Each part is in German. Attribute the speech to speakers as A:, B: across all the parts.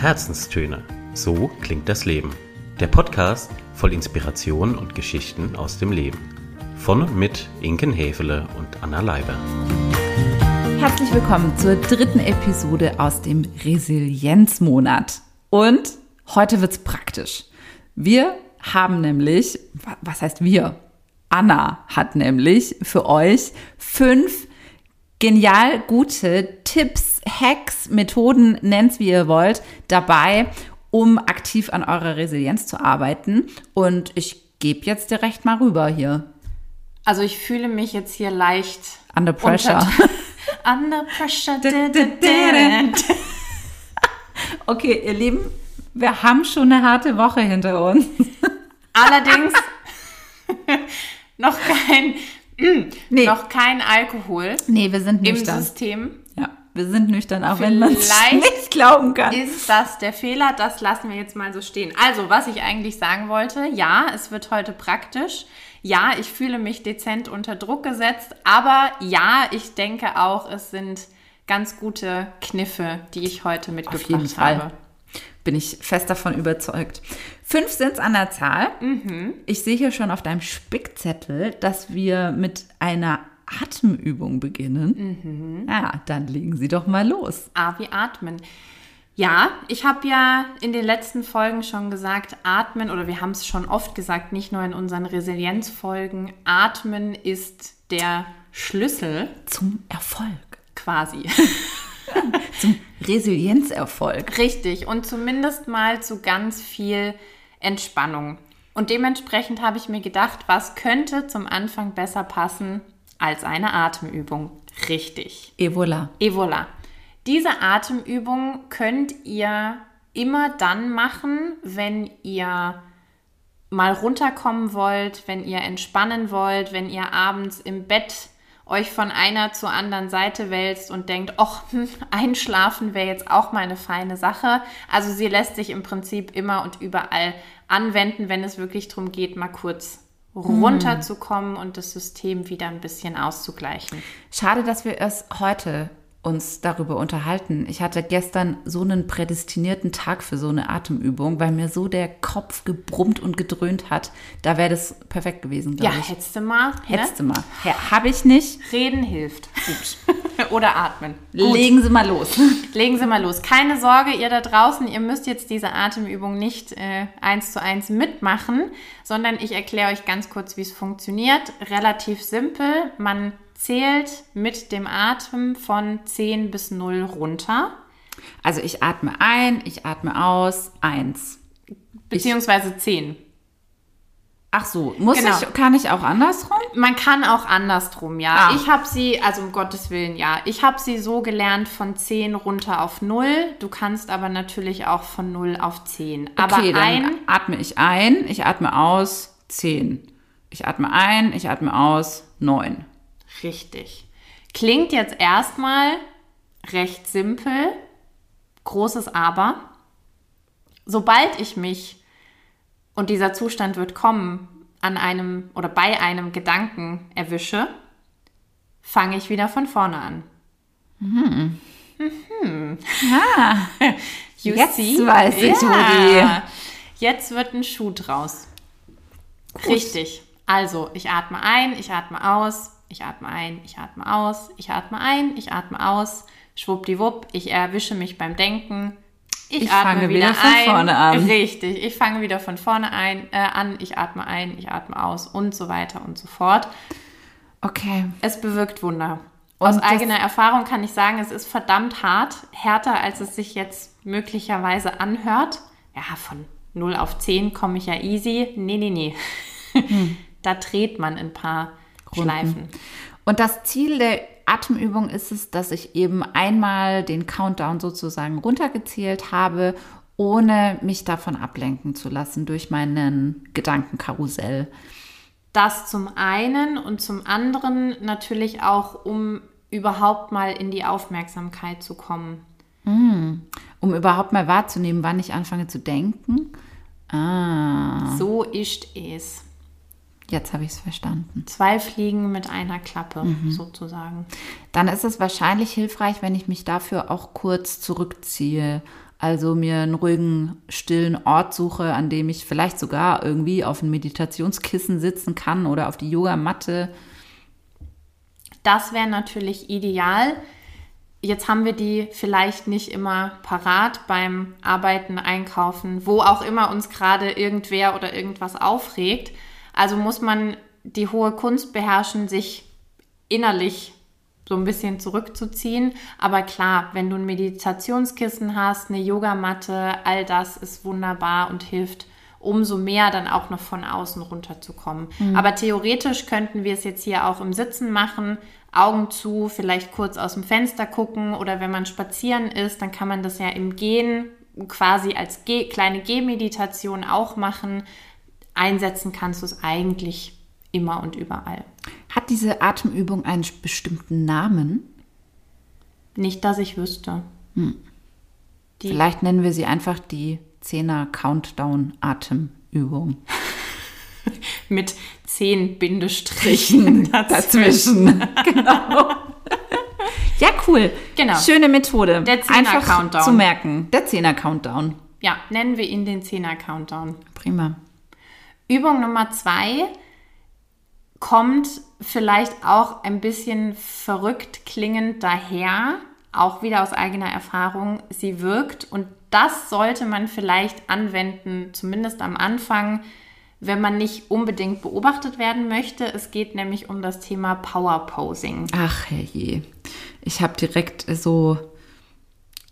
A: Herzenstöne. So klingt das Leben. Der Podcast voll Inspiration und Geschichten aus dem Leben. Von und mit Inken Hefele und Anna Leiber.
B: Herzlich willkommen zur dritten Episode aus dem Resilienzmonat. Und heute wird's praktisch. Wir haben nämlich, was heißt wir? Anna hat nämlich für euch fünf genial gute Tipps, Hacks, Methoden, nennt's wie ihr wollt, dabei, um aktiv an eurer Resilienz zu arbeiten. Und ich gebe jetzt direkt mal rüber hier.
C: Also ich fühle mich jetzt hier leicht
B: under pressure.
C: under pressure.
B: okay, ihr Lieben, wir haben schon eine harte Woche hinter uns.
C: Allerdings noch kein nee. noch kein Alkohol.
B: Nee, wir sind nüchtern.
C: Im System.
B: Ja, wir sind nüchtern, auch Vielleicht wenn man es nicht glauben kann.
C: Ist das der Fehler? Das lassen wir jetzt mal so stehen. Also, was ich eigentlich sagen wollte, ja, es wird heute praktisch. Ja, ich fühle mich dezent unter Druck gesetzt, aber ja, ich denke auch, es sind ganz gute Kniffe, die ich heute mitgebracht Auf jeden Fall. habe.
B: Bin ich fest davon überzeugt. Fünf sind es an der Zahl. Mhm. Ich sehe hier schon auf deinem Spickzettel, dass wir mit einer Atemübung beginnen. Mhm. Ja, dann legen Sie doch mal los.
C: A wie atmen. Ja, ich habe ja in den letzten Folgen schon gesagt, atmen, oder wir haben es schon oft gesagt, nicht nur in unseren Resilienzfolgen, atmen ist der Schlüssel
B: zum Erfolg.
C: Quasi.
B: zum Resilienzerfolg.
C: Richtig. Und zumindest mal zu ganz viel Entspannung. Und dementsprechend habe ich mir gedacht, was könnte zum Anfang besser passen als eine Atemübung? Richtig.
B: Evola.
C: Evola. Diese Atemübung könnt ihr immer dann machen, wenn ihr mal runterkommen wollt, wenn ihr entspannen wollt, wenn ihr abends im Bett euch von einer zur anderen Seite wälzt und denkt, ach, hm, einschlafen wäre jetzt auch mal eine feine Sache. Also sie lässt sich im Prinzip immer und überall anwenden, wenn es wirklich darum geht, mal kurz runterzukommen und das System wieder ein bisschen auszugleichen.
B: Schade, dass wir es heute uns darüber unterhalten. Ich hatte gestern so einen prädestinierten Tag für so eine Atemübung, weil mir so der Kopf gebrummt und gedröhnt hat. Da wäre das perfekt gewesen,
C: glaube ja, ich. Ja, hättest du mal. Ne?
B: Hättest du mal. Ja, Habe ich nicht.
C: Reden hilft. Gut. Oder atmen.
B: Gut. Legen Sie mal los.
C: Legen Sie mal los. Keine Sorge, ihr da draußen, ihr müsst jetzt diese Atemübung nicht äh, eins zu eins mitmachen, sondern ich erkläre euch ganz kurz, wie es funktioniert. Relativ simpel. Man zählt mit dem Atem von 10 bis 0 runter.
B: Also ich atme ein, ich atme aus, 1.
C: Beziehungsweise 10.
B: Ach so, muss genau. ich, kann ich auch andersrum?
C: Man kann auch andersrum, ja. Ah. Ich habe sie, also um Gottes Willen, ja. Ich habe sie so gelernt von 10 runter auf 0. Du kannst aber natürlich auch von 0 auf 10. Aber
B: okay, dann ein, atme ich ein, ich atme aus, 10. Ich atme ein, ich atme aus, 9.
C: Richtig. Klingt jetzt erstmal recht simpel, großes Aber. Sobald ich mich, und dieser Zustand wird kommen, an einem oder bei einem Gedanken erwische, fange ich wieder von vorne an. Mhm.
B: Mhm. Ja. You Jetzt see? weiß ich, ja.
C: Jetzt wird ein Schuh draus. Gut. Richtig. Also, ich atme ein, ich atme aus, ich atme ein, ich atme aus, ich atme ein, ich atme aus, schwuppdiwupp, ich erwische mich beim Denken.
B: Ich, ich atme wieder, wieder, von ein. vorne an.
C: Richtig, ich fange wieder von vorne ein, äh, an, ich atme ein, ich atme aus und so weiter und so fort.
B: Okay.
C: Es bewirkt Wunder. Und Aus eigener Erfahrung kann ich sagen, es ist verdammt hart, härter, als es sich jetzt möglicherweise anhört. Ja, von 0 auf 10 komme ich ja easy. Nee, nee, nee. Hm. da dreht man ein paar Runden. Schleifen.
B: Und das Ziel der Atemübung ist es, dass ich eben einmal den Countdown sozusagen runtergezählt habe, ohne mich davon ablenken zu lassen durch meinen Gedankenkarussell.
C: Das zum einen und zum anderen natürlich auch, um überhaupt mal in die Aufmerksamkeit zu kommen.
B: Mm, um überhaupt mal wahrzunehmen, wann ich anfange zu denken.
C: Ah. So ist es.
B: Jetzt habe ich es verstanden.
C: Zwei Fliegen mit einer Klappe mhm. sozusagen.
B: Dann ist es wahrscheinlich hilfreich, wenn ich mich dafür auch kurz zurückziehe Also mir einen ruhigen, stillen Ort suche, an dem ich vielleicht sogar irgendwie auf ein Meditationskissen sitzen kann oder auf die Yogamatte.
C: Das wäre natürlich ideal. Jetzt haben wir die vielleicht nicht immer parat beim Arbeiten, Einkaufen, wo auch immer uns gerade irgendwer oder irgendwas aufregt. Also muss man die hohe Kunst beherrschen, sich innerlich so ein bisschen zurückzuziehen. Aber klar, wenn du ein Meditationskissen hast, eine Yogamatte, all das ist wunderbar und hilft umso mehr dann auch noch von außen runterzukommen. Mhm. Aber theoretisch könnten wir es jetzt hier auch im Sitzen machen, Augen zu, vielleicht kurz aus dem Fenster gucken oder wenn man spazieren ist, dann kann man das ja im Gehen quasi als Ge kleine Gehmeditation auch machen. Einsetzen kannst du es eigentlich immer und überall.
B: Hat diese Atemübung einen bestimmten Namen?
C: Nicht, dass ich wüsste. Hm.
B: Vielleicht nennen wir sie einfach die 10er Countdown Atemübung.
C: Mit zehn Bindestrichen
B: dazwischen. genau. Ja, cool. Genau. Schöne Methode. Der 10er Countdown. zu merken. Der 10er Countdown.
C: Ja, nennen wir ihn den 10er Countdown.
B: Prima.
C: Übung Nummer zwei kommt vielleicht auch ein bisschen verrückt klingend daher, auch wieder aus eigener Erfahrung. Sie wirkt und das sollte man vielleicht anwenden, zumindest am Anfang, wenn man nicht unbedingt beobachtet werden möchte. Es geht nämlich um das Thema Power Posing.
B: Ach herrje, ich habe direkt so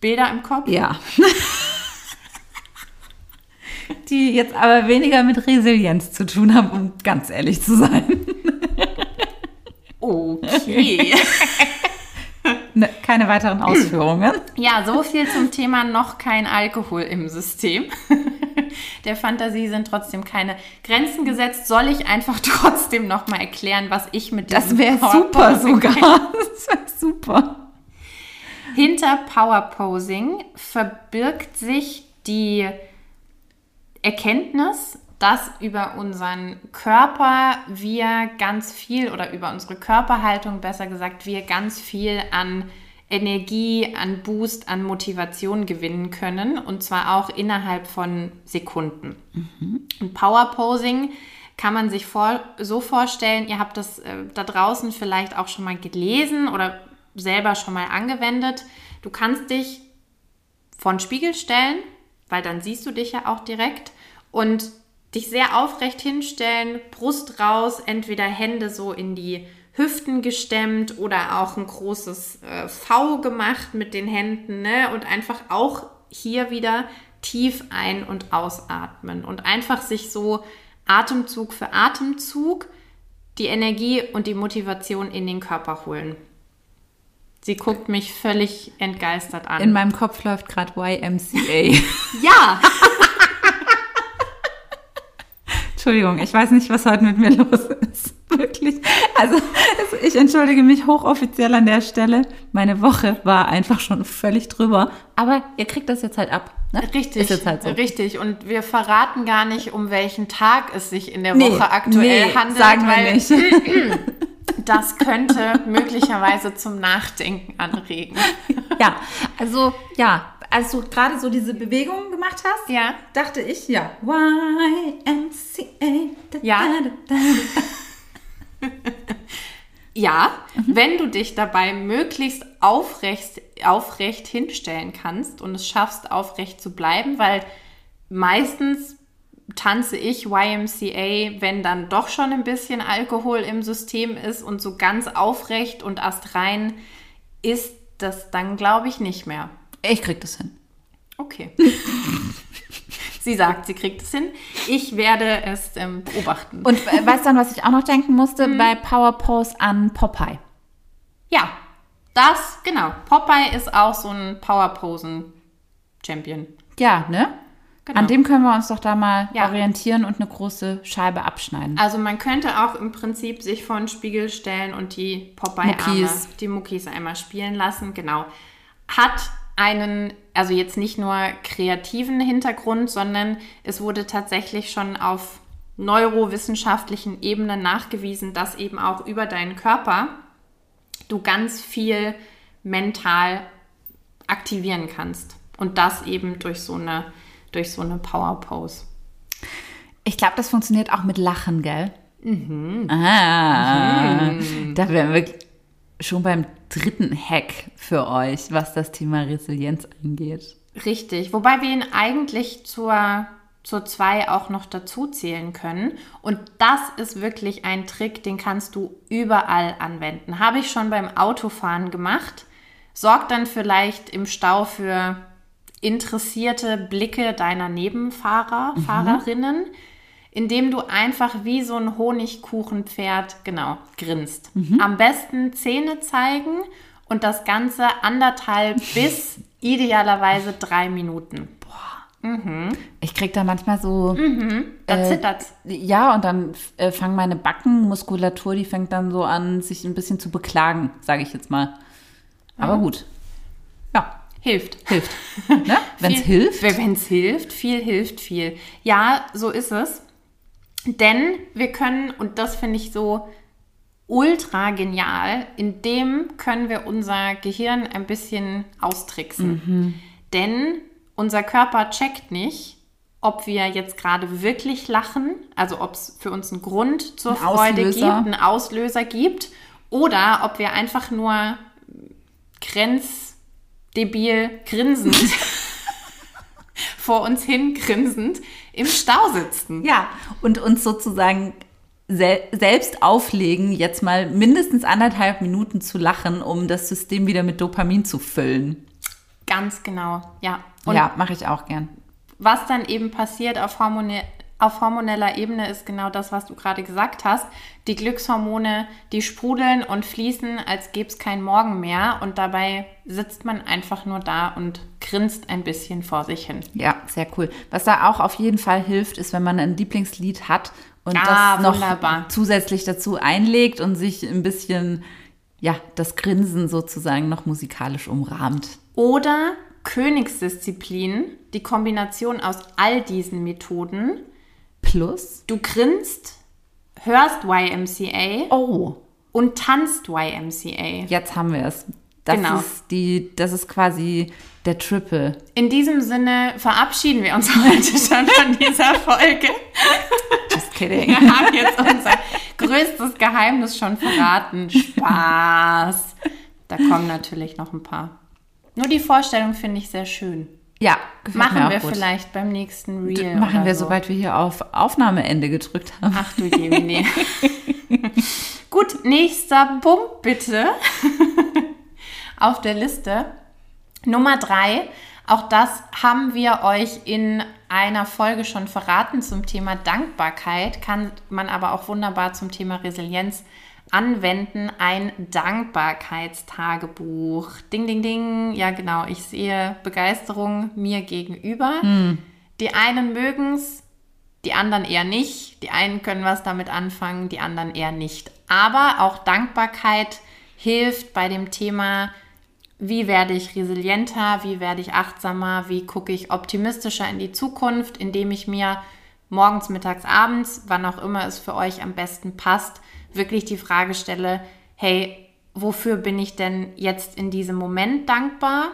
C: Bilder im Kopf.
B: Ja. Die jetzt aber weniger mit Resilienz zu tun haben, um ganz ehrlich zu sein.
C: Okay.
B: Ne, keine weiteren Ausführungen.
C: Ja, so viel zum Thema noch kein Alkohol im System. Der Fantasie sind trotzdem keine Grenzen gesetzt. Soll ich einfach trotzdem noch mal erklären, was ich mit
B: diesem Das wäre super sogar. Das wäre super.
C: Hinter Power Posing verbirgt sich die Erkenntnis, dass über unseren Körper wir ganz viel oder über unsere Körperhaltung besser gesagt, wir ganz viel an Energie, an Boost, an Motivation gewinnen können und zwar auch innerhalb von Sekunden. Mhm. Und Power Posing kann man sich vor, so vorstellen, ihr habt das äh, da draußen vielleicht auch schon mal gelesen oder selber schon mal angewendet. Du kannst dich vor den Spiegel stellen, weil dann siehst du dich ja auch direkt und dich sehr aufrecht hinstellen, Brust raus, entweder Hände so in die Hüften gestemmt oder auch ein großes äh, V gemacht mit den Händen ne? und einfach auch hier wieder tief ein- und ausatmen und einfach sich so Atemzug für Atemzug die Energie und die Motivation in den Körper holen. Sie guckt mich völlig entgeistert an.
B: In meinem Kopf läuft gerade YMCA.
C: ja!
B: Entschuldigung, ich weiß nicht, was heute mit mir los ist. Wirklich. Also, ich entschuldige mich hochoffiziell an der Stelle. Meine Woche war einfach schon völlig drüber. Aber ihr kriegt das jetzt halt ab.
C: Ne? Richtig. Halt so. Richtig. Und wir verraten gar nicht, um welchen Tag es sich in der nee, Woche aktuell nee, handelt.
B: Sagen wir nicht.
C: das könnte möglicherweise zum Nachdenken anregen.
B: Ja, also ja, als du gerade so diese Bewegung gemacht hast,
C: ja.
B: dachte ich, ja, YMCA.
C: Da, ja. Da, da, ja, mhm. wenn du dich dabei möglichst aufrecht, aufrecht hinstellen kannst und es schaffst, aufrecht zu bleiben, weil meistens tanze ich YMCA, wenn dann doch schon ein bisschen Alkohol im System ist und so ganz aufrecht und astrein ist das dann, glaube ich, nicht mehr.
B: Ich krieg das hin.
C: Okay. sie sagt, sie kriegt es hin. Ich werde es ähm, beobachten.
B: Und äh, weißt du, was ich auch noch denken musste? Hm. Bei Power Pose an Popeye.
C: Ja, das, genau. Popeye ist auch so ein Power Posen Champion.
B: Ja, ne? Genau. An dem können wir uns doch da mal ja. orientieren und eine große Scheibe abschneiden.
C: Also man könnte auch im Prinzip sich vor den Spiegel stellen und die Popeye-Arme, die Muckis einmal spielen lassen. Genau. Hat einen, also jetzt nicht nur kreativen Hintergrund, sondern es wurde tatsächlich schon auf neurowissenschaftlichen Ebenen nachgewiesen, dass eben auch über deinen Körper du ganz viel mental aktivieren kannst. Und das eben durch so eine, durch so eine Power Pose.
B: Ich glaube, das funktioniert auch mit Lachen, gell? Mhm. Ah, da wären wir schon beim dritten Hack für euch, was das Thema Resilienz angeht.
C: Richtig, wobei wir ihn eigentlich zur, zur 2 auch noch dazu zählen können. Und das ist wirklich ein Trick, den kannst du überall anwenden. Habe ich schon beim Autofahren gemacht. Sorgt dann vielleicht im Stau für interessierte Blicke deiner Nebenfahrer, mhm. Fahrerinnen indem du einfach wie so ein Honigkuchenpferd, genau, grinst. Mhm. Am besten Zähne zeigen und das Ganze anderthalb bis idealerweise drei Minuten. Boah.
B: Mhm. Ich krieg da manchmal so.
C: Mhm. Da äh, zittert.
B: Ja, und dann äh, fangen meine Backenmuskulatur, die fängt dann so an, sich ein bisschen zu beklagen, sage ich jetzt mal. Aber mhm. gut. Ja.
C: Hilft.
B: Hilft. ne? Wenn es hilft.
C: Wenn es hilft, viel hilft viel. Ja, so ist es. Denn wir können, und das finde ich so ultra genial, in dem können wir unser Gehirn ein bisschen austricksen. Mhm. Denn unser Körper checkt nicht, ob wir jetzt gerade wirklich lachen, also ob es für uns einen Grund zur ein Freude Auslöser. gibt, einen Auslöser gibt, oder ob wir einfach nur grenzdebil grinsend vor uns hin grinsend im Stau sitzen.
B: Ja, und uns sozusagen sel selbst auflegen, jetzt mal mindestens anderthalb Minuten zu lachen, um das System wieder mit Dopamin zu füllen.
C: Ganz genau, ja.
B: Und ja, mache ich auch gern.
C: Was dann eben passiert auf Hormone auf hormoneller Ebene ist genau das, was du gerade gesagt hast. Die Glückshormone, die sprudeln und fließen, als gäbe es kein Morgen mehr. Und dabei sitzt man einfach nur da und grinst ein bisschen vor sich hin.
B: Ja, sehr cool. Was da auch auf jeden Fall hilft, ist, wenn man ein Lieblingslied hat und ah, das noch wunderbar. zusätzlich dazu einlegt und sich ein bisschen, ja, das Grinsen sozusagen noch musikalisch umrahmt.
C: Oder Königsdisziplin, die Kombination aus all diesen Methoden
B: Plus?
C: Du grinst, hörst YMCA.
B: Oh.
C: Und tanzt YMCA.
B: Jetzt haben wir es. Das genau. Ist die, das ist quasi der Triple.
C: In diesem Sinne verabschieden wir uns heute schon von dieser Folge.
B: Just kidding.
C: Wir haben jetzt unser größtes Geheimnis schon verraten. Spaß. Da kommen natürlich noch ein paar. Nur die Vorstellung finde ich sehr schön.
B: Ja,
C: machen wir gut. vielleicht beim nächsten Reel.
B: Machen wir, so. sobald wir hier auf Aufnahmeende gedrückt haben.
C: Ach du Jemine. gut, nächster Punkt bitte auf der Liste. Nummer drei. Auch das haben wir euch in einer Folge schon verraten zum Thema Dankbarkeit, kann man aber auch wunderbar zum Thema Resilienz anwenden, ein Dankbarkeitstagebuch. Ding, ding, ding. Ja, genau. Ich sehe Begeisterung mir gegenüber. Hm. Die einen mögen es, die anderen eher nicht. Die einen können was damit anfangen, die anderen eher nicht. Aber auch Dankbarkeit hilft bei dem Thema, wie werde ich resilienter, wie werde ich achtsamer, wie gucke ich optimistischer in die Zukunft, indem ich mir morgens, mittags, abends, wann auch immer es für euch am besten passt, wirklich die Frage stelle, hey, wofür bin ich denn jetzt in diesem Moment dankbar?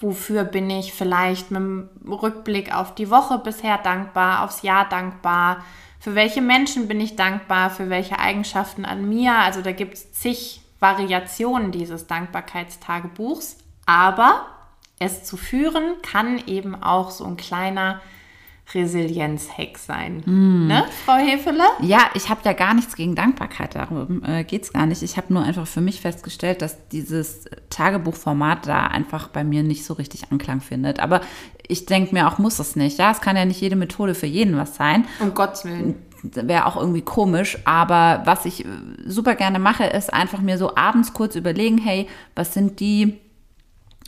C: Wofür bin ich vielleicht mit dem Rückblick auf die Woche bisher dankbar, aufs Jahr dankbar? Für welche Menschen bin ich dankbar? Für welche Eigenschaften an mir? Also da gibt es zig Variationen dieses Dankbarkeitstagebuchs. Aber es zu führen kann eben auch so ein kleiner Resilienz-Hack sein. Mm. Ne, Frau Hefele?
B: Ja, ich habe ja gar nichts gegen Dankbarkeit, darum äh, geht es gar nicht. Ich habe nur einfach für mich festgestellt, dass dieses Tagebuchformat da einfach bei mir nicht so richtig Anklang findet. Aber ich denke mir auch, muss es nicht. Ja, es kann ja nicht jede Methode für jeden was sein.
C: Um Gottes Willen.
B: Wäre auch irgendwie komisch. Aber was ich äh, super gerne mache, ist einfach mir so abends kurz überlegen, hey, was sind die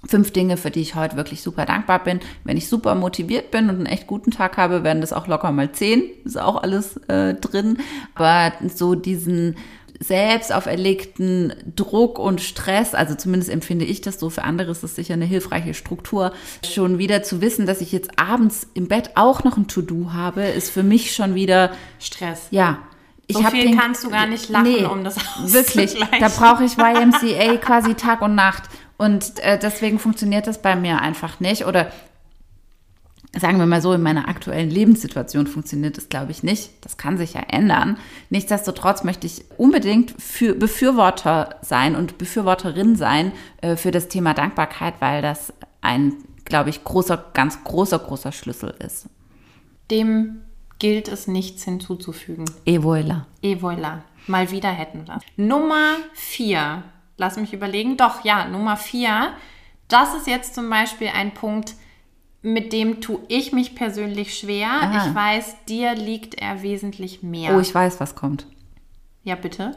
B: Fünf Dinge, für die ich heute wirklich super dankbar bin. Wenn ich super motiviert bin und einen echt guten Tag habe, werden das auch locker mal zehn. Ist auch alles äh, drin. Aber so diesen selbst auferlegten Druck und Stress, also zumindest empfinde ich das so, für andere ist das sicher eine hilfreiche Struktur, schon wieder zu wissen, dass ich jetzt abends im Bett auch noch ein To-Do habe, ist für mich schon wieder
C: Stress.
B: Ja,
C: ich so viel den, kannst du gar nicht lachen, nee, um das
B: Wirklich, da brauche ich YMCA quasi Tag und Nacht. Und äh, deswegen funktioniert das bei mir einfach nicht. Oder sagen wir mal so, in meiner aktuellen Lebenssituation funktioniert das, glaube ich, nicht. Das kann sich ja ändern. Nichtsdestotrotz möchte ich unbedingt für Befürworter sein und Befürworterin sein äh, für das Thema Dankbarkeit, weil das ein, glaube ich, großer, ganz großer, großer Schlüssel ist.
C: Dem gilt es nichts hinzuzufügen.
B: Et voilà.
C: Et voilà. Mal wieder hätten wir. Nummer vier. Lass mich überlegen. Doch, ja, Nummer vier. Das ist jetzt zum Beispiel ein Punkt, mit dem tue ich mich persönlich schwer.
B: Aha.
C: Ich weiß, dir liegt er wesentlich mehr.
B: Oh, ich weiß, was kommt.
C: ja, bitte.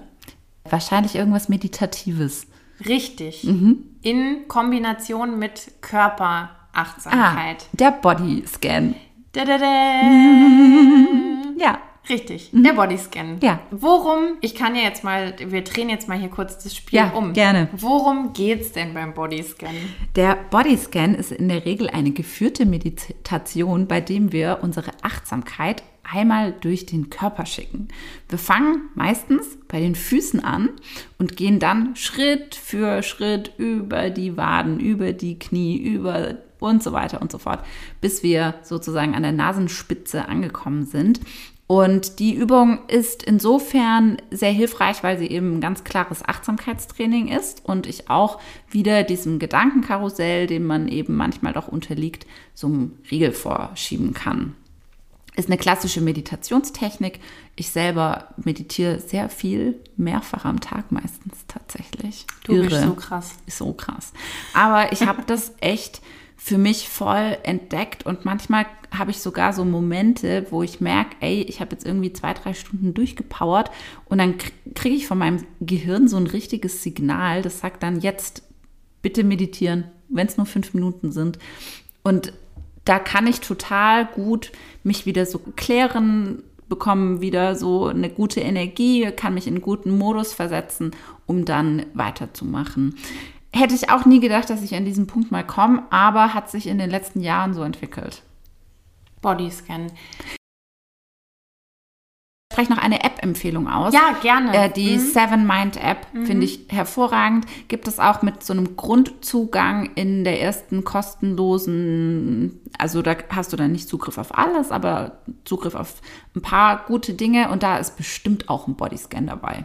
B: Wahrscheinlich irgendwas Meditatives.
C: Richtig.
B: Mhm.
C: In Kombination mit
B: Ah,
C: Körperachtsamkeit.
B: der Bodyscan.
C: Da, da, da.
B: Ja.
C: Richtig, der Bodyscan.
B: Mhm. Ja.
C: Worum, ich kann ja jetzt mal, wir drehen jetzt mal hier kurz das Spiel
B: Ja,
C: um.
B: gerne.
C: Worum geht's denn beim Bodyscan?
B: Der Bodyscan ist in der Regel eine geführte Meditation, bei dem wir unsere Achtsamkeit einmal durch den Körper schicken. Wir fangen meistens bei den Füßen an und gehen dann Schritt für Schritt über die Waden, über die Knie, über und so weiter und so fort, bis wir sozusagen an der Nasenspitze angekommen sind. Und die Übung ist insofern sehr hilfreich, weil sie eben ein ganz klares Achtsamkeitstraining ist und ich auch wieder diesem Gedankenkarussell, dem man eben manchmal doch unterliegt, so einen Riegel vorschieben kann. Ist eine klassische Meditationstechnik. Ich selber meditiere sehr viel, mehrfach am Tag meistens tatsächlich.
C: Du bist
B: Irre.
C: so krass.
B: Ist so krass. Aber ich habe das echt für mich voll entdeckt und manchmal habe ich sogar so Momente, wo ich merke, ey, ich habe jetzt irgendwie zwei, drei Stunden durchgepowert und dann kriege ich von meinem Gehirn so ein richtiges Signal, das sagt dann jetzt bitte meditieren, wenn es nur fünf Minuten sind. Und da kann ich total gut mich wieder so klären, bekommen wieder so eine gute Energie, kann mich in einen guten Modus versetzen, um dann weiterzumachen. Hätte ich auch nie gedacht, dass ich an diesen Punkt mal komme, aber hat sich in den letzten Jahren so entwickelt.
C: Bodyscan.
B: Ich spreche noch eine App-Empfehlung aus.
C: Ja, gerne.
B: Äh, die Seven Mind App finde ich hervorragend. Gibt es auch mit so einem Grundzugang in der ersten kostenlosen, also da hast du dann nicht Zugriff auf alles, aber Zugriff auf ein paar gute Dinge und da ist bestimmt auch ein Bodyscan dabei.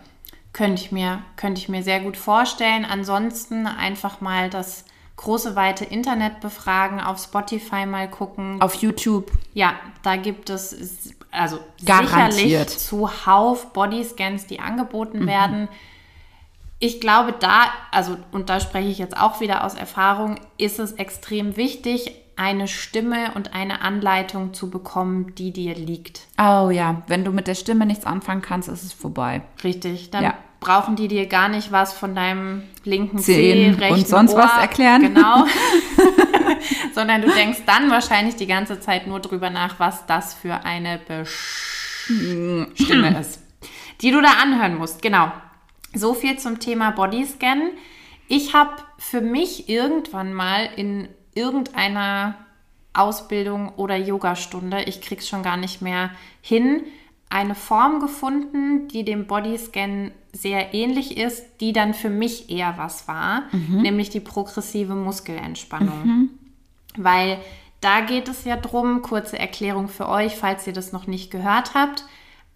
C: Könnte ich mir, könnte ich mir sehr gut vorstellen. Ansonsten einfach mal das große, weite Internet befragen, auf Spotify mal gucken.
B: Auf YouTube.
C: Ja, da gibt es also
B: Garantiert.
C: sicherlich zuhauf Bodyscans, die angeboten werden. Ich glaube, da, also, und da spreche ich jetzt auch wieder aus Erfahrung, ist es extrem wichtig, eine Stimme und eine Anleitung zu bekommen, die dir liegt.
B: Oh ja, wenn du mit der Stimme nichts anfangen kannst, ist es vorbei.
C: Richtig. Dann
B: Ja.
C: brauchen die dir gar nicht was von deinem linken
B: Zehen
C: Zeh, rechten
B: und sonst
C: Ohr,
B: was erklären.
C: Genau. Sondern du denkst dann wahrscheinlich die ganze Zeit nur drüber nach, was das für eine Besch Stimme ist, die du da anhören musst. Genau. So viel zum Thema Bodyscan. Ich habe für mich irgendwann mal in irgendeiner Ausbildung oder Yogastunde, ich krieg's schon gar nicht mehr hin, eine Form gefunden, die dem Bodyscan sehr ähnlich ist, die dann für mich eher was war, nämlich die progressive Muskelentspannung. Weil da geht es ja drum, kurze Erklärung für euch, falls ihr das noch nicht gehört habt.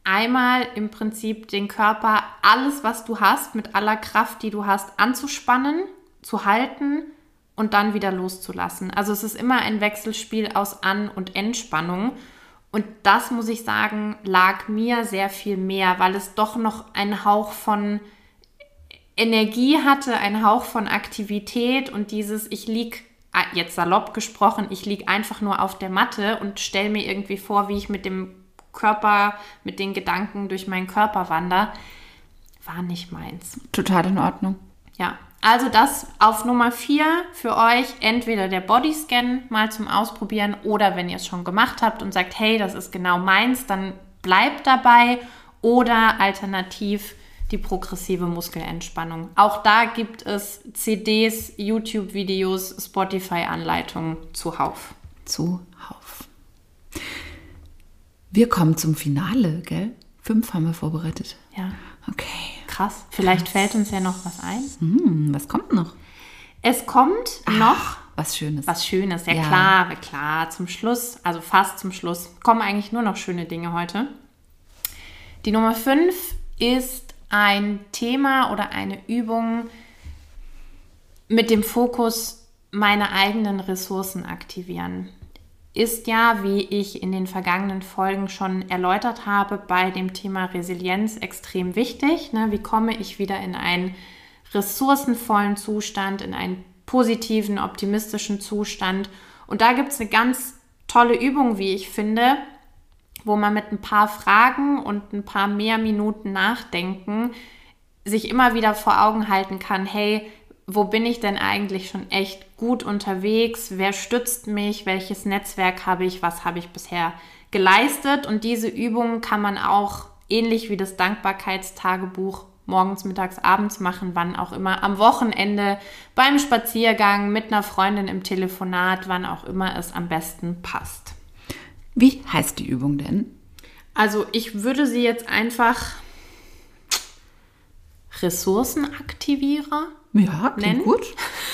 C: Einmal im Prinzip den Körper, alles, was du hast, mit aller Kraft, die du hast, anzuspannen, zu halten und dann wieder loszulassen. Also es ist immer ein Wechselspiel aus An- und Entspannung. Und das, muss ich sagen, lag mir sehr viel mehr, weil es doch noch einen Hauch von Energie hatte, einen Hauch von Aktivität und dieses, ich lieg, ah, jetzt salopp gesprochen, ich lieg einfach nur auf der Matte und stelle mir irgendwie vor, wie ich mit dem Körper, mit den Gedanken durch meinen Körper wandere, war nicht meins.
B: Total in Ordnung.
C: Ja, also das auf Nummer 4 für euch, entweder der Bodyscan mal zum Ausprobieren oder wenn ihr es schon gemacht habt und sagt, hey, das ist genau meins, dann bleibt dabei oder alternativ die progressive Muskelentspannung. Auch da gibt es CDs, YouTube-Videos, Spotify-Anleitungen zuhauf.
B: Zuhauf. Wir kommen zum Finale, gell? Fünf haben wir vorbereitet.
C: Ja,
B: Okay.
C: Krass. Vielleicht fällt uns ja noch was ein.
B: Hm, was kommt noch?
C: Es kommt noch
B: Was Schönes.
C: was Schönes, ja,
B: Ja.
C: klar, klar, zum Schluss, also fast zum Schluss, kommen eigentlich nur noch schöne Dinge heute. Die Nummer 5 ist ein Thema oder eine Übung mit dem Fokus meine eigenen Ressourcen aktivieren. Ist ja, wie ich in den vergangenen Folgen schon erläutert habe, bei dem Thema Resilienz extrem wichtig. Ne? Wie komme ich wieder in einen ressourcenvollen Zustand, in einen positiven, optimistischen Zustand? Und da gibt es eine ganz tolle Übung, wie ich finde, wo man mit ein paar Fragen und ein paar mehr Minuten nachdenken sich immer wieder vor Augen halten kann, hey, wo bin ich denn eigentlich schon echt gut unterwegs? Wer stützt mich? Welches Netzwerk habe ich? Was habe ich bisher geleistet? Und diese Übung kann man auch ähnlich wie das Dankbarkeitstagebuch morgens, mittags, abends machen, wann auch immer, am Wochenende, beim Spaziergang, mit einer Freundin im Telefonat, wann auch immer es am besten passt.
B: Wie heißt die Übung denn?
C: Also ich würde sie jetzt einfach Ressourcenaktivierer
B: Ja, klingt
C: Nennen?
B: gut.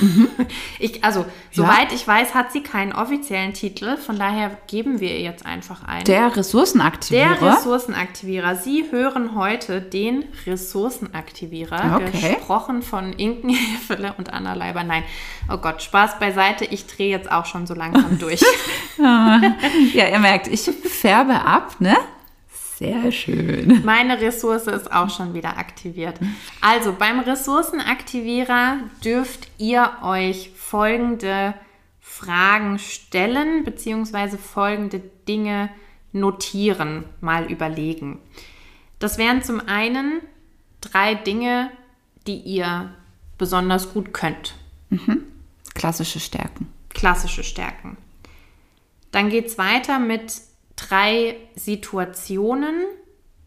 C: Ich, also, soweit ich weiß, hat sie keinen offiziellen Titel. Von daher geben wir ihr jetzt einfach ein.
B: Der Ressourcenaktivierer.
C: Der Ressourcenaktivierer. Sie hören heute den Ressourcenaktivierer,
B: Okay.
C: gesprochen von Inken Hefele und Anna Leiber. Nein, oh Gott, Spaß beiseite. Ich drehe jetzt auch schon so langsam durch.
B: ja, ihr merkt, ich färbe ab, ne? Sehr schön.
C: Meine Ressource ist auch schon wieder aktiviert. Also beim Ressourcenaktivierer dürft ihr euch folgende Fragen stellen, beziehungsweise folgende Dinge notieren, mal überlegen. Das wären zum einen drei Dinge, die ihr besonders gut könnt.
B: Klassische Stärken.
C: Klassische Stärken. Dann geht es weiter mit drei Situationen,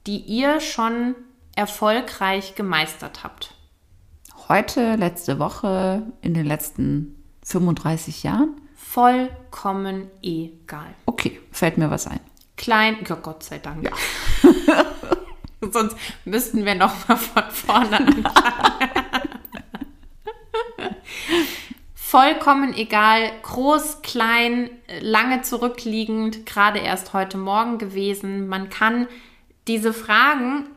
C: die ihr schon erfolgreich gemeistert habt.
B: Heute, letzte Woche, in den letzten 35 Jahren.
C: Vollkommen egal.
B: Okay, fällt mir was ein.
C: Klein, ja Gott sei Dank. Sonst müssten wir noch mal von vorne anfangen. Vollkommen egal, groß, klein, lange zurückliegend, gerade erst heute Morgen gewesen. Man kann diese Fragen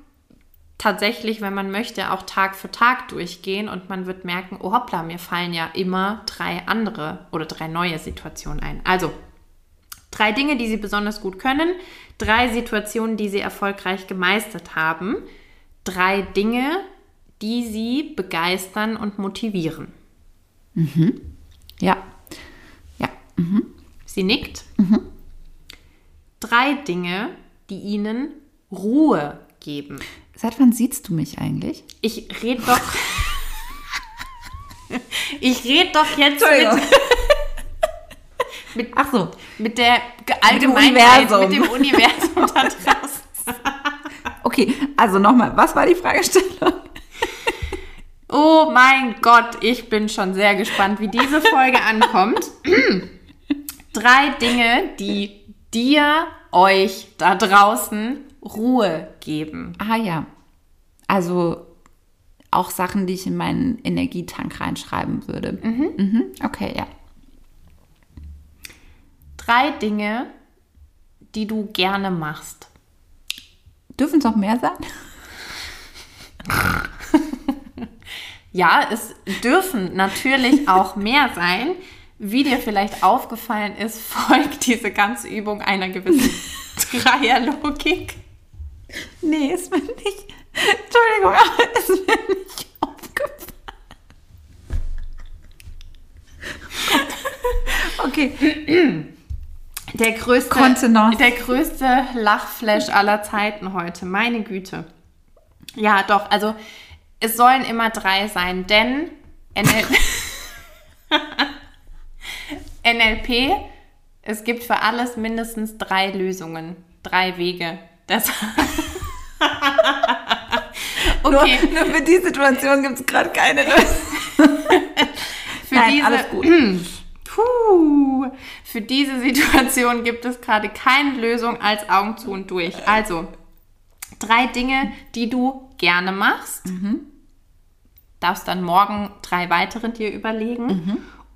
C: tatsächlich, wenn man möchte, auch Tag für Tag durchgehen und man wird merken, oh hoppla, mir fallen ja immer drei andere oder drei neue Situationen ein. Also, Drei Dinge, die Sie besonders gut können, drei Situationen, die Sie erfolgreich gemeistert haben, drei Dinge, die Sie begeistern und motivieren.
B: Ja. Ja.
C: Sie nickt. Drei Dinge, die Ihnen Ruhe geben.
B: Seit wann siehst du mich eigentlich?
C: Ich rede doch. ich rede doch jetzt mit, mit,
B: Ach so.
C: mit der Allgemeinheit,
B: Universum.
C: mit dem Universum da draußen.
B: Okay, also nochmal, was war die Fragestellung?
C: Oh mein Gott, ich bin schon sehr gespannt, wie diese Folge ankommt. Drei Dinge, die dir, euch da draußen Ruhe geben.
B: Ah ja. Also auch Sachen, die ich in meinen Energietank reinschreiben würde. Mhm. Okay, ja.
C: Drei Dinge, die du gerne machst.
B: Dürfen es noch mehr sein?
C: Ja, es dürfen natürlich auch mehr sein. Wie dir vielleicht aufgefallen ist, folgt diese ganze Übung einer gewissen Dreierlogik.
B: Nee, ist mir nicht. Entschuldigung, aber ist mir nicht aufgefallen. Okay.
C: Der größte,
B: Kontenance.
C: der größte Lachflash aller Zeiten heute. Meine Güte. Ja, doch. Also es sollen immer drei sein, denn NL NLP, es gibt für alles mindestens drei Lösungen, drei Wege. Das okay,
B: Nur, nur für die Situation gibt es gerade keine Lösung.
C: für
B: Nein,
C: diese
B: alles gut.
C: Puh, für diese Situation gibt es gerade keine Lösung als Augen zu und durch. Also, drei Dinge, die du gerne machst. darfst dann morgen drei weitere dir überlegen.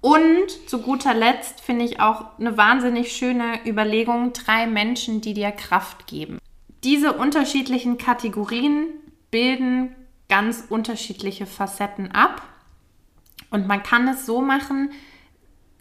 C: Und zu guter Letzt finde ich auch eine wahnsinnig schöne Überlegung, drei Menschen, die dir Kraft geben. Diese unterschiedlichen Kategorien bilden ganz unterschiedliche Facetten ab. Und man kann es so machen,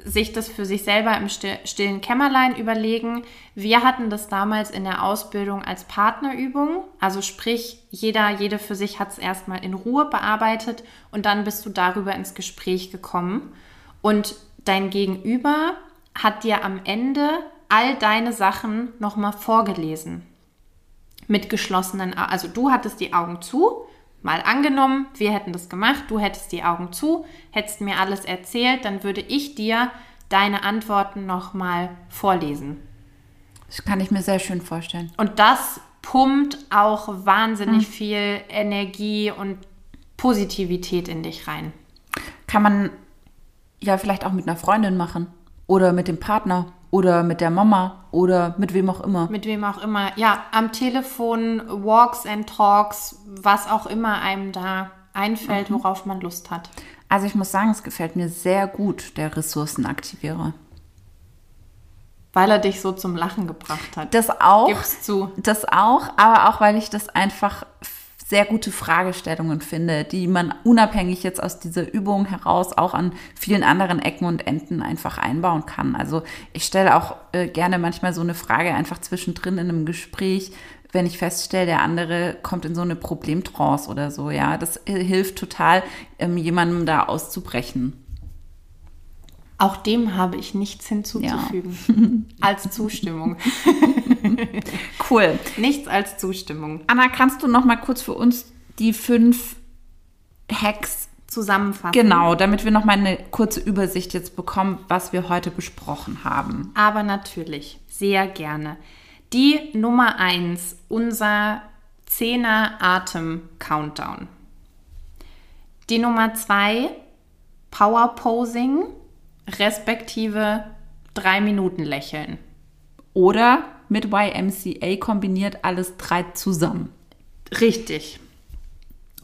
C: sich das für sich selber im stillen Kämmerlein überlegen. Wir hatten das damals in der Ausbildung als Partnerübung. Also sprich, jeder, jede für sich hat es erstmal in Ruhe bearbeitet und dann bist du darüber ins Gespräch gekommen. Und dein Gegenüber hat dir am Ende all deine Sachen nochmal vorgelesen. Mit geschlossenen, also du hattest die Augen zu, mal angenommen, wir hätten das gemacht, du hättest die Augen zu, hättest mir alles erzählt, dann würde ich dir deine Antworten nochmal vorlesen.
B: Das kann ich mir sehr schön vorstellen.
C: Und das pumpt auch wahnsinnig hm. viel Energie und Positivität in dich rein.
B: Kann man ja vielleicht auch mit einer Freundin machen oder mit dem Partner oder mit der Mama oder mit wem auch immer.
C: Mit wem auch immer. Ja, am Telefon, Walks and Talks, was auch immer einem da einfällt, mhm. worauf man Lust hat.
B: Also ich muss sagen, es gefällt mir sehr gut, der Ressourcenaktivierer.
C: Weil er dich so zum Lachen gebracht hat.
B: Das auch.
C: Gib's zu.
B: Das auch, aber auch weil ich das einfach sehr gute Fragestellungen finde, die man unabhängig jetzt aus dieser Übung heraus auch an vielen anderen Ecken und Enden einfach einbauen kann. Also ich stelle auch äh, gerne manchmal so eine Frage einfach zwischendrin in einem Gespräch, wenn ich feststelle, der andere kommt in so eine Problemtrance oder so, ja, das äh, hilft total, ähm, jemandem da auszubrechen.
C: Auch dem habe ich nichts hinzuzufügen. Ja. als Zustimmung.
B: cool.
C: Nichts als Zustimmung.
B: Anna, kannst du noch mal kurz für uns die fünf Hacks
C: zusammenfassen?
B: Genau, damit wir noch mal eine kurze Übersicht jetzt bekommen, was wir heute besprochen haben.
C: Aber natürlich, sehr gerne. Die Nummer eins, unser Zehner Atem Countdown. Die Nummer zwei, Power Posing respektive drei Minuten lächeln.
B: Oder mit YMCA kombiniert alles drei zusammen.
C: Richtig.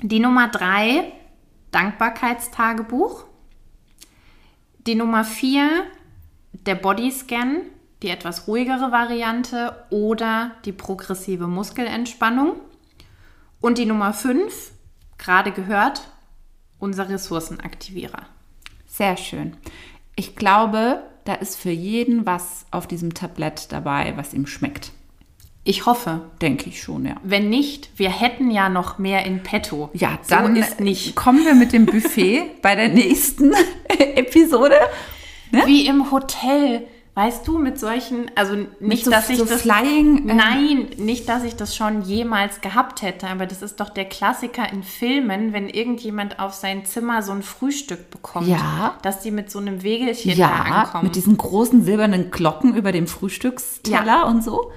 C: Die Nummer drei, Dankbarkeitstagebuch. Die Nummer vier, der Bodyscan, die etwas ruhigere Variante oder die progressive Muskelentspannung. Und die Nummer fünf, gerade gehört, unser Ressourcenaktivierer.
B: Sehr schön. Ich glaube, da ist für jeden was auf diesem Tablett dabei, was ihm schmeckt.
C: Ich hoffe.
B: Denke ich schon, ja.
C: Wenn nicht, wir hätten ja noch mehr in petto.
B: Ja, dann so ist nicht. kommen wir mit dem Buffet bei der nächsten Episode.
C: Ne? Wie im Hotel. Weißt du, mit solchen, also nicht, so, dass ich so das.
B: Flying,
C: äh, nein, nicht, dass ich das schon jemals gehabt hätte, aber das ist doch der Klassiker in Filmen, wenn irgendjemand auf sein Zimmer so ein Frühstück bekommt.
B: Ja.
C: Dass die mit so einem Wegelchen
B: ja,
C: da ankommen.
B: Mit diesen großen silbernen Glocken über dem Frühstücksteller ja. und so.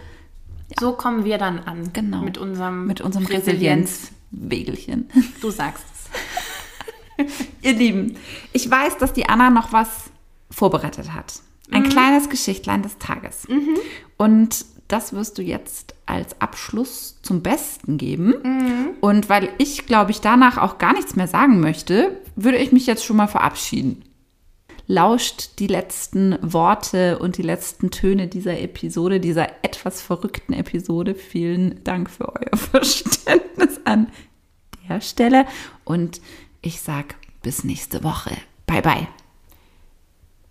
C: Ja. So kommen wir dann an.
B: Genau.
C: Mit unserem,
B: mit unserem Resilienz-Wegelchen.
C: Du sagst es.
B: Ihr Lieben, ich weiß, dass die Anna noch was vorbereitet hat. Ein mhm. kleines Geschichtlein des Tages. Mhm. Und das wirst du jetzt als Abschluss zum Besten geben. Mhm. Und weil ich, glaube ich, danach auch gar nichts mehr sagen möchte, würde ich mich jetzt schon mal verabschieden. Lauscht die letzten Worte und die letzten Töne dieser Episode, dieser etwas verrückten Episode. Vielen Dank für euer Verständnis an der Stelle. Und ich sage bis nächste Woche. Bye bye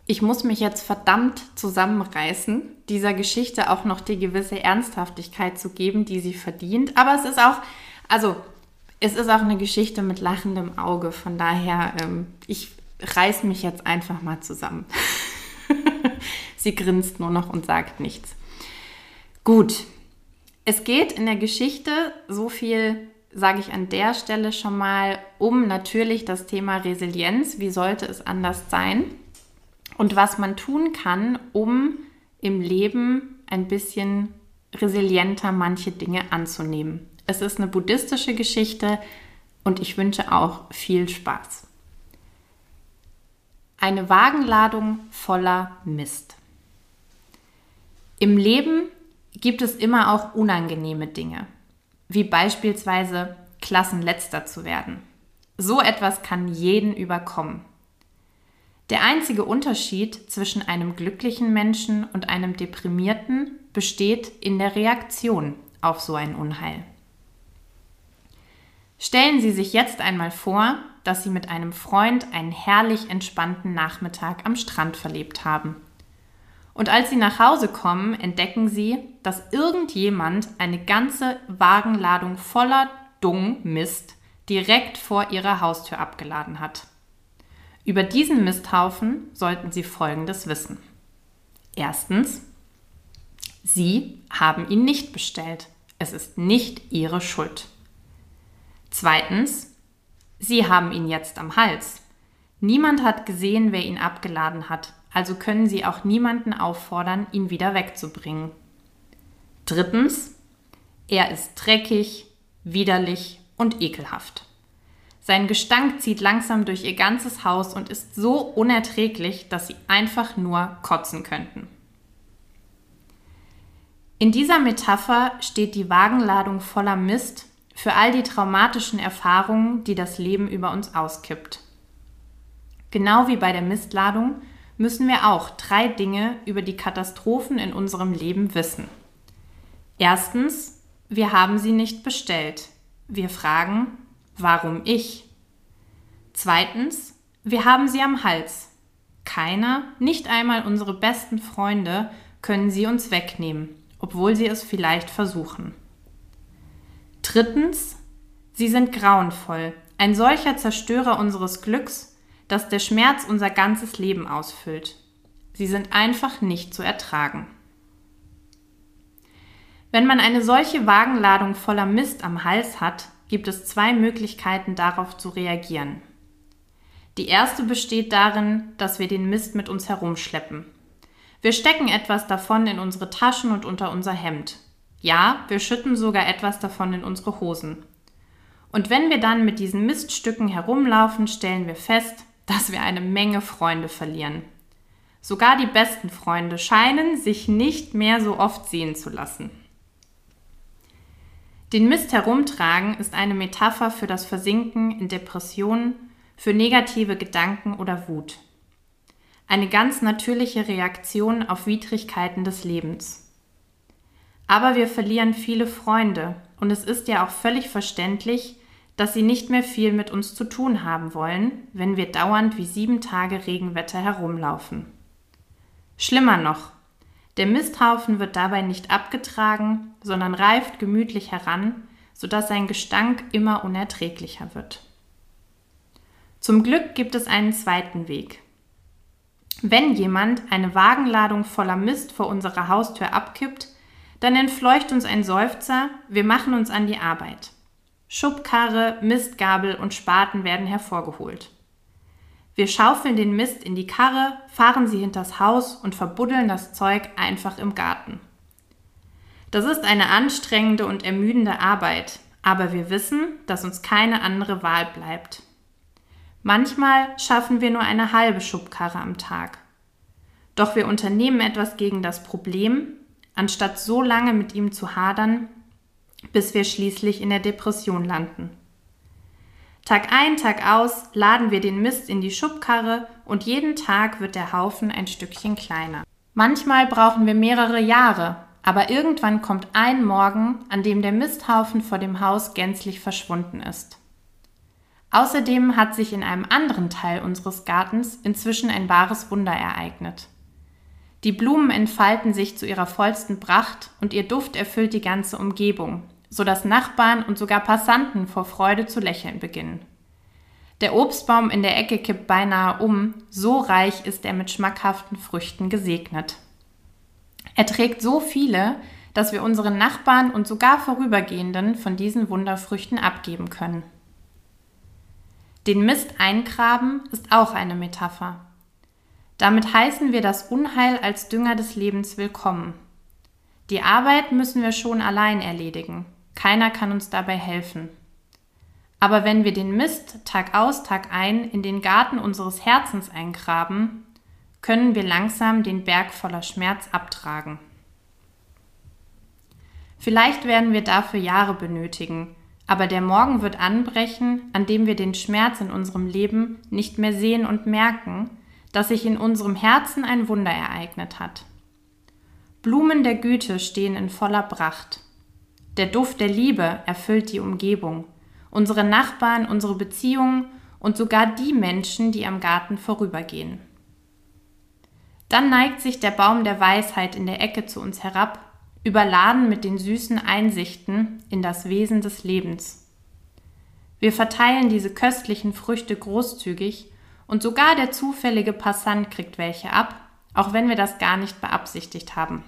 C: ich muss mich jetzt verdammt zusammenreißen, dieser Geschichte auch noch die gewisse Ernsthaftigkeit zu geben, die sie verdient. Aber es ist auch, also es ist auch eine Geschichte mit lachendem Auge. Von daher, ähm, ich reiß mich jetzt einfach mal zusammen. sie grinst nur noch und sagt nichts. Gut, es geht in der Geschichte, so viel sage ich an der Stelle schon mal, um natürlich das Thema Resilienz. Wie sollte es anders sein? Und was man tun kann, um im Leben ein bisschen resilienter manche Dinge anzunehmen. Es ist eine buddhistische Geschichte und ich wünsche auch viel Spaß. Eine Wagenladung voller Mist. Im Leben gibt es immer auch unangenehme Dinge, wie beispielsweise Klassenletzter zu werden So etwas kann jeden überkommen. Der einzige Unterschied zwischen einem glücklichen Menschen und einem deprimierten besteht in der Reaktion auf so ein Unheil. Stellen Sie sich jetzt einmal vor, dass Sie mit einem Freund einen herrlich entspannten Nachmittag am Strand verlebt haben. Und als Sie nach Hause kommen, entdecken Sie, dass irgendjemand eine ganze Wagenladung voller Dung-Mist direkt vor Ihrer Haustür abgeladen hat. Über diesen Misthaufen sollten Sie Folgendes wissen. Erstens, Sie haben ihn nicht bestellt. Es ist nicht Ihre Schuld. Zweitens, Sie haben ihn jetzt am Hals. Niemand hat gesehen, wer ihn abgeladen hat, also können Sie auch niemanden auffordern, ihn wieder wegzubringen. Drittens, er ist dreckig, widerlich und ekelhaft. Sein Gestank zieht langsam durch ihr ganzes Haus und ist so unerträglich, dass sie einfach nur kotzen könnten. In dieser Metapher steht die Wagenladung voller Mist für all die traumatischen Erfahrungen, die das Leben über uns auskippt. Genau wie bei der Mistladung müssen wir auch drei Dinge über die Katastrophen in unserem Leben wissen. Erstens, wir haben sie nicht bestellt. Wir fragen, Warum ich? Zweitens, wir haben sie am Hals. Keiner, nicht einmal unsere besten Freunde, können sie uns wegnehmen, obwohl sie es vielleicht versuchen. Drittens, sie sind grauenvoll, ein solcher Zerstörer unseres Glücks, dass der Schmerz unser ganzes Leben ausfüllt. Sie sind einfach nicht zu ertragen. Wenn man eine solche Wagenladung voller Mist am Hals hat, gibt es zwei Möglichkeiten darauf zu reagieren. Die erste besteht darin, dass wir den Mist mit uns herumschleppen. Wir stecken etwas davon in unsere Taschen und unter unser Hemd. Ja, wir schütten sogar etwas davon in unsere Hosen. Und wenn wir dann mit diesen Miststücken herumlaufen, stellen wir fest, dass wir eine Menge Freunde verlieren. Sogar die besten Freunde scheinen sich nicht mehr so oft sehen zu lassen. Den Mist herumtragen ist eine Metapher für das Versinken in Depressionen, für negative Gedanken oder Wut. Eine ganz natürliche Reaktion auf Widrigkeiten des Lebens. Aber wir verlieren viele Freunde und es ist ja auch völlig verständlich, dass sie nicht mehr viel mit uns zu tun haben wollen, wenn wir dauernd wie sieben Tage Regenwetter herumlaufen. Schlimmer noch, der Misthaufen wird dabei nicht abgetragen, sondern reift gemütlich heran, sodass sein Gestank immer unerträglicher wird. Zum Glück gibt es einen zweiten Weg. Wenn jemand eine Wagenladung voller Mist vor unserer Haustür abkippt, dann entfleucht uns ein Seufzer, wir machen uns an die Arbeit. Schubkarre, Mistgabel und Spaten werden hervorgeholt. Wir schaufeln den Mist in die Karre, fahren sie hinters Haus und verbuddeln das Zeug einfach im Garten. Das ist eine anstrengende und ermüdende Arbeit, aber wir wissen, dass uns keine andere Wahl bleibt. Manchmal schaffen wir nur eine halbe Schubkarre am Tag. Doch wir unternehmen etwas gegen das Problem, anstatt so lange mit ihm zu hadern, bis wir schließlich in der Depression landen. Tag ein, Tag aus laden wir den Mist in die Schubkarre und jeden Tag wird der Haufen ein Stückchen kleiner. Manchmal brauchen wir mehrere Jahre, aber irgendwann kommt ein Morgen, an dem der Misthaufen vor dem Haus gänzlich verschwunden ist. Außerdem hat sich in einem anderen Teil unseres Gartens inzwischen ein wahres Wunder ereignet. Die Blumen entfalten sich zu ihrer vollsten Pracht und ihr Duft erfüllt die ganze Umgebung, sodass Nachbarn und sogar Passanten vor Freude zu lächeln beginnen. Der Obstbaum in der Ecke kippt beinahe um, so reich ist er mit schmackhaften Früchten gesegnet. Er trägt so viele, dass wir unseren Nachbarn und sogar Vorübergehenden von diesen Wunderfrüchten abgeben können. Den Mist eingraben ist auch eine Metapher. Damit heißen wir das Unheil als Dünger des Lebens willkommen. Die Arbeit müssen wir schon allein erledigen. Keiner kann uns dabei helfen. Aber wenn wir den Mist Tag aus, Tag ein in den Garten unseres Herzens eingraben, können wir langsam den Berg voller Schmerz abtragen. Vielleicht werden wir dafür Jahre benötigen, Aber der Morgen wird anbrechen, an dem wir den Schmerz in unserem Leben nicht mehr sehen und merken, dass sich in unserem Herzen ein Wunder ereignet hat. Blumen der Güte stehen in voller Pracht. Der Duft der Liebe erfüllt die Umgebung, unsere Nachbarn, unsere Beziehungen und sogar die Menschen, die am Garten vorübergehen. Dann neigt sich der Baum der Weisheit in der Ecke zu uns herab, überladen mit den süßen Einsichten in das Wesen des Lebens. Wir verteilen diese köstlichen Früchte großzügig und sogar der zufällige Passant kriegt welche ab, auch wenn wir das gar nicht beabsichtigt haben.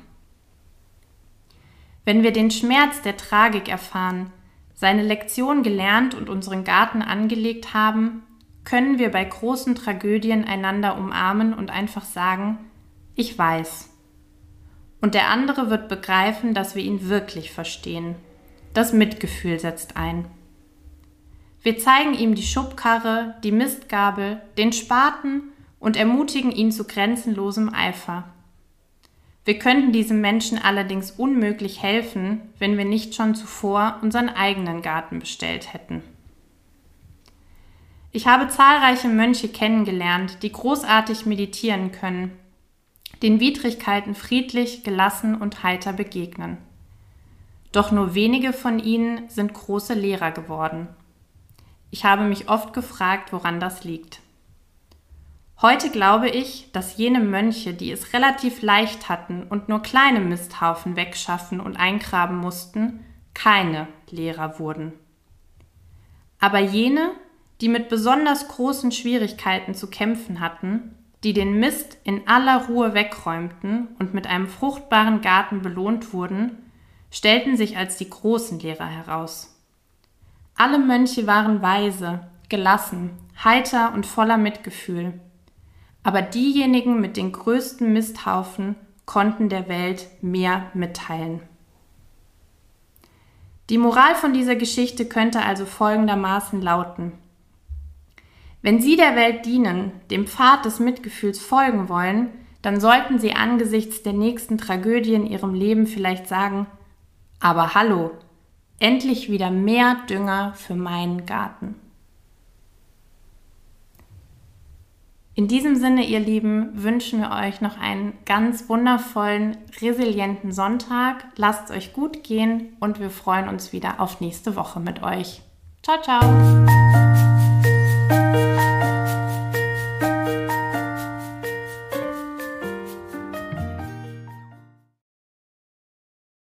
C: Wenn wir den Schmerz der Tragik erfahren, seine Lektion gelernt und unseren Garten angelegt haben, können wir bei großen Tragödien einander umarmen und einfach sagen, ich weiß. Und der andere wird begreifen, dass wir ihn wirklich verstehen. Das Mitgefühl setzt ein. Wir zeigen ihm die Schubkarre, die Mistgabel, den Spaten und ermutigen ihn zu grenzenlosem Eifer. Wir könnten diesem Menschen allerdings unmöglich helfen, wenn wir nicht schon zuvor unseren eigenen Garten bestellt hätten. Ich habe zahlreiche Mönche kennengelernt, die großartig meditieren können, den Widrigkeiten friedlich, gelassen und heiter begegnen. Doch nur wenige von ihnen sind große Lehrer geworden. Ich habe mich oft gefragt, woran das liegt. Heute glaube ich, dass jene Mönche, die es relativ leicht hatten und nur kleine Misthaufen wegschaffen und eingraben mussten, keine Lehrer wurden. Aber jene, die mit besonders großen Schwierigkeiten zu kämpfen hatten, die den Mist in aller Ruhe wegräumten und mit einem fruchtbaren Garten belohnt wurden, stellten sich als die großen Lehrer heraus. Alle Mönche waren weise, gelassen, heiter und voller Mitgefühl aber diejenigen mit den größten Misthaufen konnten der Welt mehr mitteilen. Die Moral von dieser Geschichte könnte also folgendermaßen lauten. Wenn Sie der Welt dienen, dem Pfad des Mitgefühls folgen wollen, dann sollten Sie angesichts der nächsten Tragödie in Ihrem Leben vielleicht sagen, aber hallo, endlich wieder mehr Dünger für meinen Garten. In diesem Sinne, ihr Lieben, wünschen wir euch noch einen ganz wundervollen, resilienten Sonntag. Lasst es euch gut gehen und wir freuen uns wieder auf nächste Woche mit euch. Ciao, ciao!